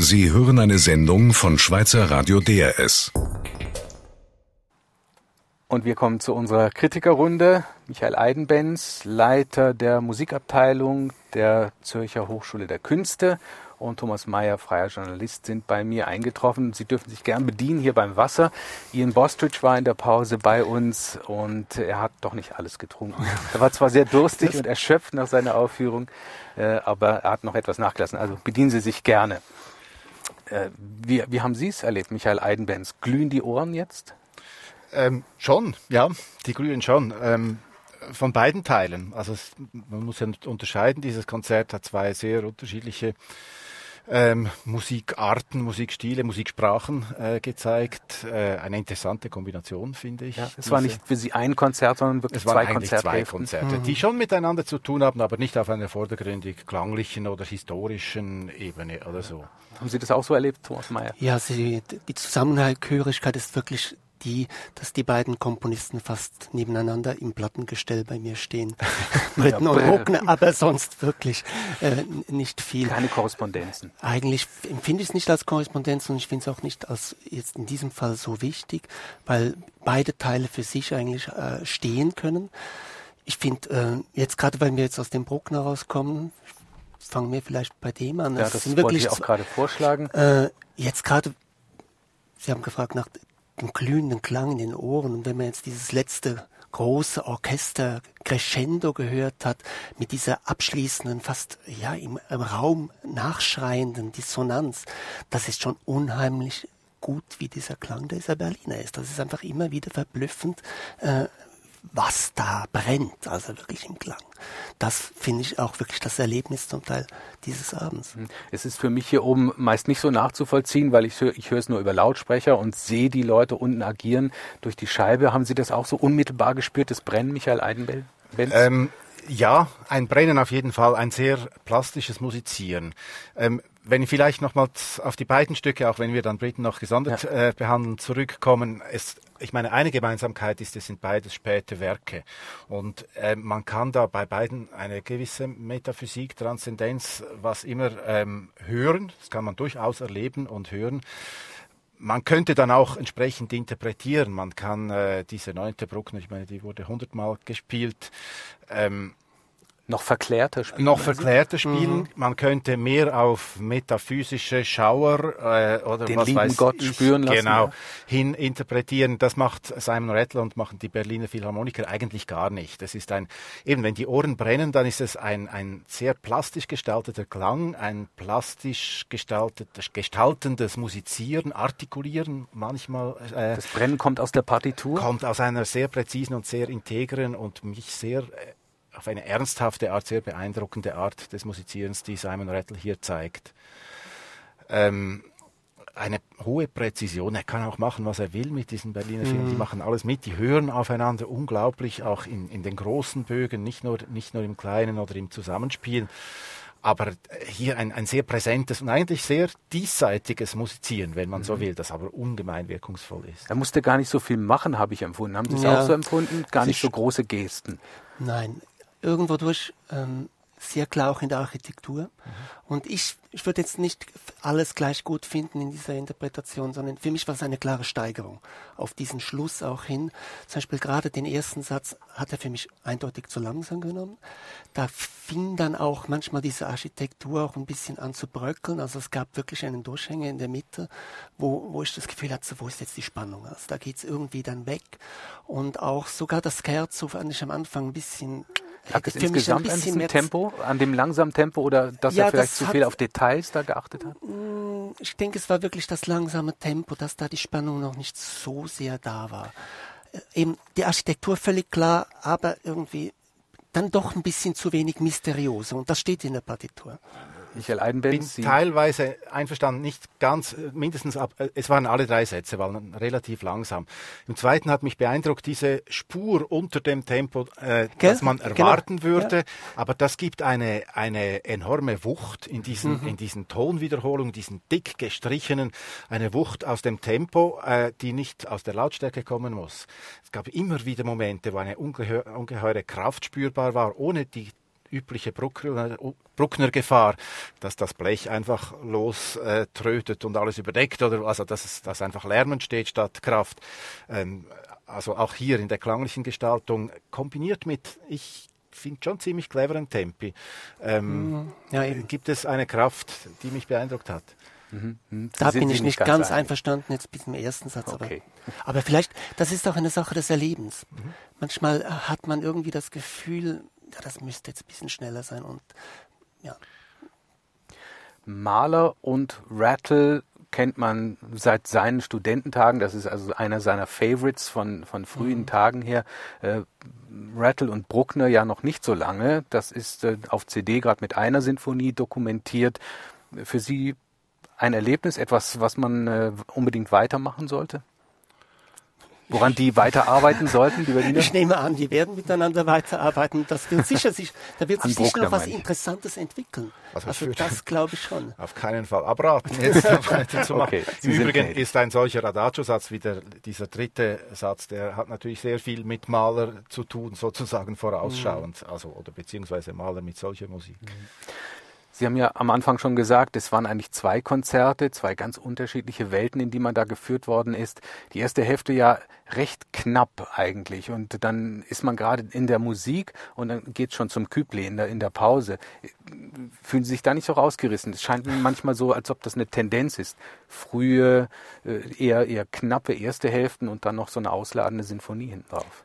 Sie hören eine Sendung von Schweizer Radio DRS. Und wir kommen zu unserer Kritikerrunde. Michael Eidenbenz, Leiter der Musikabteilung der Zürcher Hochschule der Künste und Thomas Mayer, freier Journalist, sind bei mir eingetroffen. Sie dürfen sich gern bedienen hier beim Wasser. Ian Bostridge war in der Pause bei uns und er hat doch nicht alles getrunken. Er war zwar sehr durstig und erschöpft nach seiner Aufführung, äh, aber er hat noch etwas nachgelassen. Also bedienen Sie sich gerne. Äh, wie, wie haben Sie es erlebt, Michael Eidenbenz? Glühen die Ohren jetzt? Ähm, schon, ja, die glühen schon. Ähm, von beiden Teilen. Also es, man muss ja unterscheiden, dieses Konzert hat zwei sehr unterschiedliche ähm, Musikarten, Musikstile, Musiksprachen äh, gezeigt. Äh, eine interessante Kombination, finde ich. Ja, es war nicht für Sie ein Konzert, sondern wirklich es waren zwei eigentlich Konzerte. zwei Konzerte, mhm. die schon miteinander zu tun haben, aber nicht auf einer vordergründig klanglichen oder historischen Ebene oder so. Haben Sie das auch so erlebt, Thomas Mayer? Ja, Sie, die Zusammenhörigkeit ist wirklich die, dass die beiden Komponisten fast nebeneinander im Plattengestell bei mir stehen. Britten und Bruckner, aber sonst wirklich äh, nicht viel. Keine Korrespondenzen. Eigentlich empfinde ich es nicht als Korrespondenz und ich finde es auch nicht als jetzt in diesem Fall so wichtig, weil beide Teile für sich eigentlich äh, stehen können. Ich finde, äh, jetzt gerade weil wir jetzt aus dem Bruckner rauskommen, fangen wir vielleicht bei dem an. Ja, das, das sind wollte ich auch gerade vorschlagen. Äh, jetzt gerade, Sie haben gefragt nach den glühenden Klang in den Ohren. Und wenn man jetzt dieses letzte große Orchester Crescendo gehört hat, mit dieser abschließenden, fast ja im, im Raum nachschreienden Dissonanz, das ist schon unheimlich gut, wie dieser Klang dieser Berliner ist. Das ist einfach immer wieder verblüffend, äh, was da brennt, also wirklich im Klang. Das finde ich auch wirklich das Erlebnis zum Teil dieses Abends. Hm. Es ist für mich hier oben meist nicht so nachzuvollziehen, weil ich, ich höre es nur über Lautsprecher und sehe die Leute unten agieren durch die Scheibe. Haben Sie das auch so unmittelbar gespürt, das Brennen, Michael Eidenbenz? Ähm, ja, ein Brennen auf jeden Fall, ein sehr plastisches Musizieren. Ähm, wenn ich vielleicht nochmals auf die beiden Stücke, auch wenn wir dann Briten noch gesondert ja. äh, behandeln, zurückkommen, es, ich meine, eine Gemeinsamkeit ist, es sind beides späte Werke. Und äh, man kann da bei beiden eine gewisse Metaphysik, Transzendenz, was immer ähm, hören. Das kann man durchaus erleben und hören. Man könnte dann auch entsprechend interpretieren. Man kann äh, diese neunte Bruckner, ich meine, die wurde hundertmal gespielt. Ähm, noch verklärter spielen. Noch verklärter spielen. Mhm. Man könnte mehr auf metaphysische Schauer äh, oder Den was lieben weiß Gott ich, spüren lassen. Genau, ja. hin interpretieren. Das macht Simon Rattle und machen die Berliner Philharmoniker eigentlich gar nicht. Das ist ein, eben wenn die Ohren brennen, dann ist es ein, ein sehr plastisch gestalteter Klang, ein plastisch gestaltetes, gestaltendes Musizieren, Artikulieren manchmal. Äh, das Brennen kommt aus der Partitur? Kommt aus einer sehr präzisen und sehr integren und mich sehr äh, auf eine ernsthafte Art, sehr beeindruckende Art des Musizierens, die Simon Rattle hier zeigt. Ähm, eine hohe Präzision. Er kann auch machen, was er will mit diesen Berliner Filmen. Mhm. Die machen alles mit, die hören aufeinander unglaublich, auch in, in den großen Bögen, nicht nur, nicht nur im Kleinen oder im Zusammenspiel. Aber hier ein, ein sehr präsentes und eigentlich sehr diesseitiges Musizieren, wenn man mhm. so will, das aber ungemein wirkungsvoll ist. Er musste gar nicht so viel machen, habe ich empfunden. Haben Sie es ja. auch so empfunden? Gar nicht so große Gesten. Nein, irgendwo durch ähm, sehr klar auch in der Architektur. Mhm. Und ich, ich würde jetzt nicht alles gleich gut finden in dieser Interpretation, sondern für mich war es eine klare Steigerung auf diesen Schluss auch hin. Zum Beispiel gerade den ersten Satz hat er für mich eindeutig zu langsam genommen. Da fing dann auch manchmal diese Architektur auch ein bisschen an zu bröckeln. Also es gab wirklich einen Durchhänger in der Mitte, wo, wo ich das Gefühl hatte, wo ist jetzt die Spannung? Also da geht es irgendwie dann weg. Und auch sogar das Scherzo fand ich am Anfang ein bisschen Lag es insgesamt an Tempo, an dem langsamen Tempo oder dass ja, er vielleicht zu viel auf Details da geachtet hat? Mm, ich denke, es war wirklich das langsame Tempo, dass da die Spannung noch nicht so sehr da war. Äh, eben die Architektur völlig klar, aber irgendwie dann doch ein bisschen zu wenig mysteriöse und das steht in der Partitur. Michael Eidenbenz. bin teilweise einverstanden, nicht ganz, mindestens ab, es waren alle drei Sätze, waren relativ langsam. Im zweiten hat mich beeindruckt diese Spur unter dem Tempo, äh, das man genau. erwarten genau. würde, ja. aber das gibt eine, eine enorme Wucht in diesen, mhm. in diesen Tonwiederholungen, diesen dick gestrichenen, eine Wucht aus dem Tempo, äh, die nicht aus der Lautstärke kommen muss. Es gab immer wieder Momente, wo eine ungeheure Kraft spürbar war, ohne die übliche Bruckner, Bruckner Gefahr, dass das Blech einfach loströtet äh, und alles überdeckt oder also dass, dass einfach Lärm entsteht statt Kraft. Ähm, also auch hier in der klanglichen Gestaltung kombiniert mit, ich finde schon ziemlich cleveren Tempi, ähm, mhm. ja, gibt es eine Kraft, die mich beeindruckt hat. Mhm. Mhm. Da bin ich nicht ganz, ganz einverstanden jetzt mit dem ersten Satz. Okay. Aber, aber, vielleicht, das ist auch eine Sache des Erlebens. Mhm. Manchmal hat man irgendwie das Gefühl, ja, das müsste jetzt ein bisschen schneller sein und ja. Maler und Rattle kennt man seit seinen Studententagen. Das ist also einer seiner Favorites von, von frühen mhm. Tagen her. Äh, Rattle und Bruckner ja noch nicht so lange. Das ist äh, auf CD gerade mit einer Sinfonie dokumentiert. Für Sie ein Erlebnis, etwas, was man äh, unbedingt weitermachen sollte? Woran die weiterarbeiten sollten, die Berliner? Ich nehme an, die werden miteinander weiterarbeiten. Das wird sicher sich, da wird sich sicher noch was Interessantes entwickeln. Also, also das glaube ich schon. Auf keinen Fall abraten, jetzt weiterzumachen. Okay, Im Übrigen ist ein solcher Adagio-Satz wie der, dieser dritte Satz, der hat natürlich sehr viel mit Maler zu tun, sozusagen vorausschauend, mhm. also oder beziehungsweise Maler mit solcher Musik. Mhm. Sie haben ja am Anfang schon gesagt, es waren eigentlich zwei Konzerte, zwei ganz unterschiedliche Welten, in die man da geführt worden ist. Die erste Hälfte ja recht knapp eigentlich und dann ist man gerade in der Musik und dann geht es schon zum Küble in der, in der Pause. Fühlen Sie sich da nicht so rausgerissen? Es scheint manchmal so, als ob das eine Tendenz ist. Frühe, äh, eher, eher knappe erste Hälften und dann noch so eine ausladende Sinfonie hinten drauf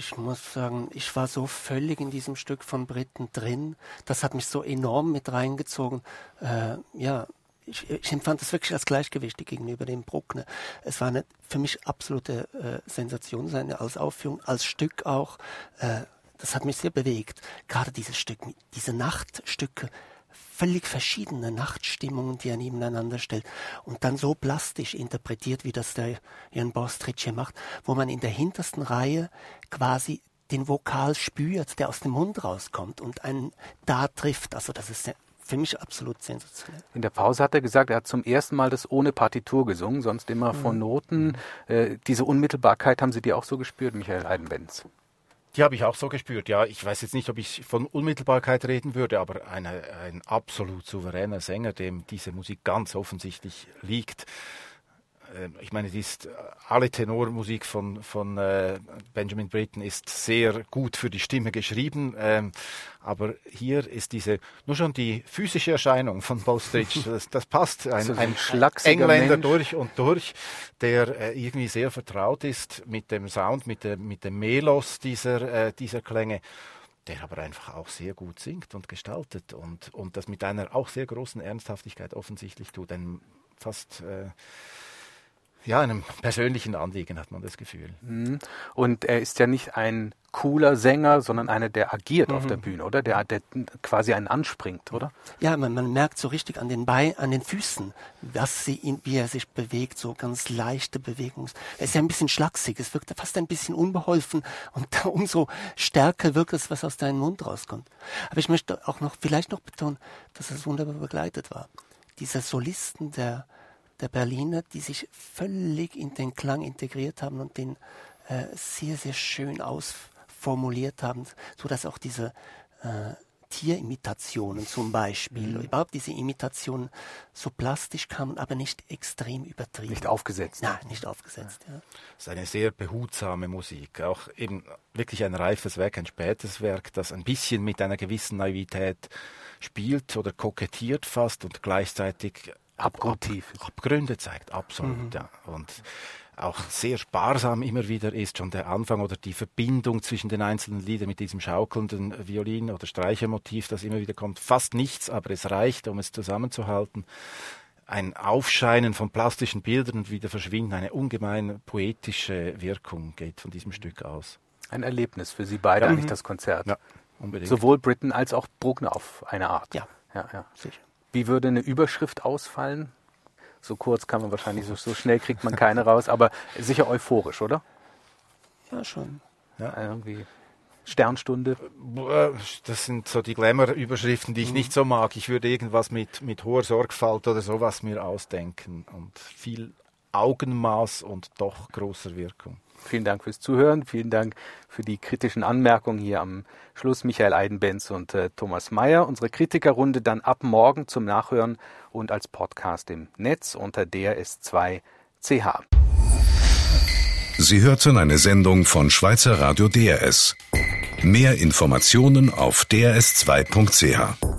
ich muss sagen, ich war so völlig in diesem Stück von Britten drin. Das hat mich so enorm mit reingezogen. Äh, ja, ich, ich, empfand das wirklich als gleichgewichtig gegenüber dem Bruckner. Es war eine für mich absolute äh, Sensation, seine als Aufführung, als Stück auch. Äh, das hat mich sehr bewegt. Gerade dieses Stück, diese Nachtstücke, völlig verschiedene Nachtstimmungen, die er nebeneinander stellt und dann so plastisch interpretiert, wie das der Jan hier macht, wo man in der hintersten Reihe quasi den Vokal spürt, der aus dem Mund rauskommt und einen da trifft. Also das ist für mich absolut sensationell. In der Pause hat er gesagt, er hat zum ersten Mal das ohne Partitur gesungen, sonst immer von mhm. Noten. Äh, diese Unmittelbarkeit haben Sie die auch so gespürt, Michael Heidenbenz? Die habe ich auch so gespürt, ja. Ich weiß jetzt nicht, ob ich von Unmittelbarkeit reden würde, aber eine, ein absolut souveräner Sänger, dem diese Musik ganz offensichtlich liegt. Ähm, ich meine, die ist, äh, alle Tenormusik von, von äh, Benjamin Britten ist sehr gut für die Stimme geschrieben, ähm, aber hier ist diese, nur schon die physische Erscheinung von Bostridge, das, das passt, ein, so ein, ein Engländer Mensch. durch und durch, der äh, irgendwie sehr vertraut ist mit dem Sound, mit, der, mit dem Melos dieser, äh, dieser Klänge der aber einfach auch sehr gut singt und gestaltet und, und das mit einer auch sehr großen Ernsthaftigkeit offensichtlich tut. Ein fast äh, ja, einem persönlichen Anliegen hat man das Gefühl. Mhm. Und er ist ja nicht ein cooler Sänger, sondern einer, der agiert mhm. auf der mhm. Bühne, oder? Der, der quasi einen anspringt, oder? Ja, man, man merkt so richtig an den Beinen, an den Füßen, was sie ihn, wie er sich bewegt, so ganz leichte Bewegung. Er ist ja ein bisschen schlaksig, es wirkt fast ein bisschen unbeholfen und umso stärker wirkt es, was aus deinem Mund rauskommt. Aber ich möchte auch noch, vielleicht noch betonen, dass es wunderbar begleitet war. Dieser Solisten, der der Berliner, die sich völlig in den Klang integriert haben und den äh, sehr, sehr schön ausformuliert haben, sodass auch diese äh, Tierimitationen zum Beispiel, mhm. überhaupt diese Imitationen so plastisch kamen, aber nicht extrem übertrieben. Nicht aufgesetzt. Nein, nicht aufgesetzt. Ja. Das ist eine sehr behutsame Musik, auch eben wirklich ein reifes Werk, ein spätes Werk, das ein bisschen mit einer gewissen Naivität spielt oder kokettiert fast und gleichzeitig Abgrundtief. Ab, Abgründe zeigt, absolut. Mhm. Ja. Und auch sehr sparsam immer wieder ist schon der Anfang oder die Verbindung zwischen den einzelnen Liedern mit diesem schaukelnden Violin- oder Streichermotiv, das immer wieder kommt. Fast nichts, aber es reicht, um es zusammenzuhalten. Ein Aufscheinen von plastischen Bildern und wieder verschwinden, eine ungemein poetische Wirkung geht von diesem Stück aus. Ein Erlebnis für Sie beide ja. eigentlich, das Konzert. Ja, unbedingt. Sowohl Britten als auch Bruckner auf eine Art. Ja, ja, ja. sicher. Wie würde eine Überschrift ausfallen? So kurz kann man wahrscheinlich, so, so schnell kriegt man keine raus, aber sicher euphorisch, oder? Ja, schon. Ja. Irgendwie Sternstunde. Das sind so die Glamour-Überschriften, die ich mhm. nicht so mag. Ich würde irgendwas mit, mit hoher Sorgfalt oder sowas mir ausdenken und viel Augenmaß und doch großer Wirkung. Vielen Dank fürs Zuhören. Vielen Dank für die kritischen Anmerkungen hier am Schluss. Michael Eidenbenz und äh, Thomas Mayer. Unsere Kritikerrunde dann ab morgen zum Nachhören und als Podcast im Netz unter drs2ch. Sie hörten eine Sendung von Schweizer Radio DRS. Mehr Informationen auf drs2.ch.